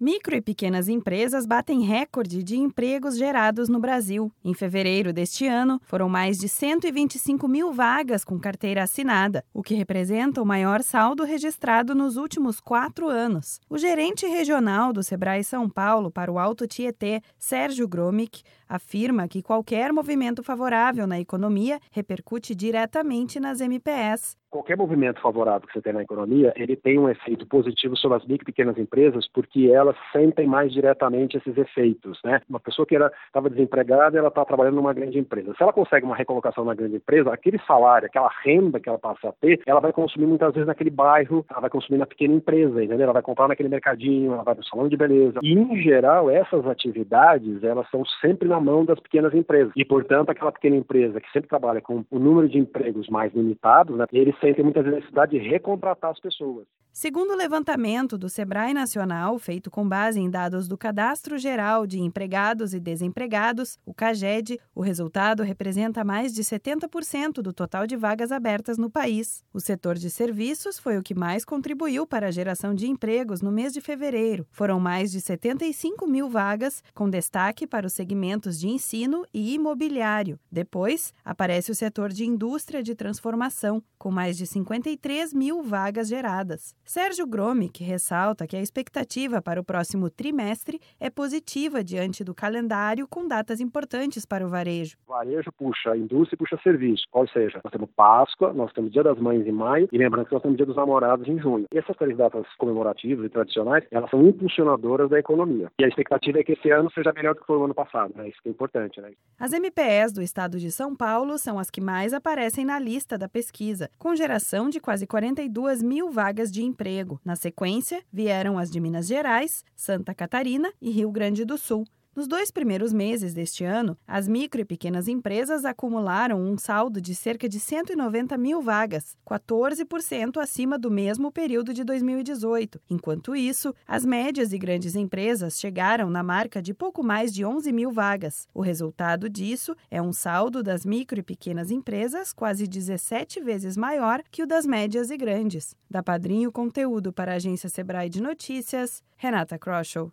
Micro e pequenas empresas batem recorde de empregos gerados no Brasil. Em fevereiro deste ano, foram mais de 125 mil vagas com carteira assinada, o que representa o maior saldo registrado nos últimos quatro anos. O gerente regional do Sebrae São Paulo para o Alto Tietê, Sérgio Gromick, afirma que qualquer movimento favorável na economia repercute diretamente nas MPS qualquer movimento favorável que você tem na economia, ele tem um efeito positivo sobre as micro e pequenas empresas, porque elas sentem mais diretamente esses efeitos, né? Uma pessoa que estava desempregada, ela está trabalhando numa grande empresa. Se ela consegue uma recolocação na grande empresa, aquele salário, aquela renda que ela passa a ter, ela vai consumir muitas vezes naquele bairro, ela vai consumir na pequena empresa, entendeu? Ela vai comprar naquele mercadinho, ela vai no salão de beleza. E, em geral, essas atividades, elas são sempre na mão das pequenas empresas. E, portanto, aquela pequena empresa que sempre trabalha com o número de empregos mais limitados, né? Eles sentem muitas vezes necessidade de recontratar as pessoas. Segundo o levantamento do Sebrae Nacional, feito com base em dados do Cadastro Geral de Empregados e Desempregados, o CAGED, o resultado representa mais de 70% do total de vagas abertas no país. O setor de serviços foi o que mais contribuiu para a geração de empregos no mês de fevereiro. Foram mais de 75 mil vagas, com destaque para os segmentos de ensino e imobiliário. Depois, aparece o setor de indústria de transformação, com mais de 53 mil vagas geradas. Sérgio Gromick ressalta que a expectativa para o próximo trimestre é positiva diante do calendário com datas importantes para o varejo. O varejo puxa indústria e puxa serviço, ou seja, nós temos Páscoa, nós temos Dia das Mães em maio e lembrando que nós temos Dia dos Namorados em junho. E essas três datas comemorativas e tradicionais, elas são impulsionadoras da economia. E a expectativa é que esse ano seja melhor do que foi o ano passado, né? Isso que é importante, né? As MPS do estado de São Paulo são as que mais aparecem na lista da pesquisa, com geração de quase 42 mil vagas de emprego Na sequência, vieram as de Minas Gerais, Santa Catarina e Rio Grande do Sul. Nos dois primeiros meses deste ano, as micro e pequenas empresas acumularam um saldo de cerca de 190 mil vagas, 14% acima do mesmo período de 2018. Enquanto isso, as médias e grandes empresas chegaram na marca de pouco mais de 11 mil vagas. O resultado disso é um saldo das micro e pequenas empresas quase 17 vezes maior que o das médias e grandes. Da Padrinho Conteúdo para a agência Sebrae de Notícias, Renata Kroschel.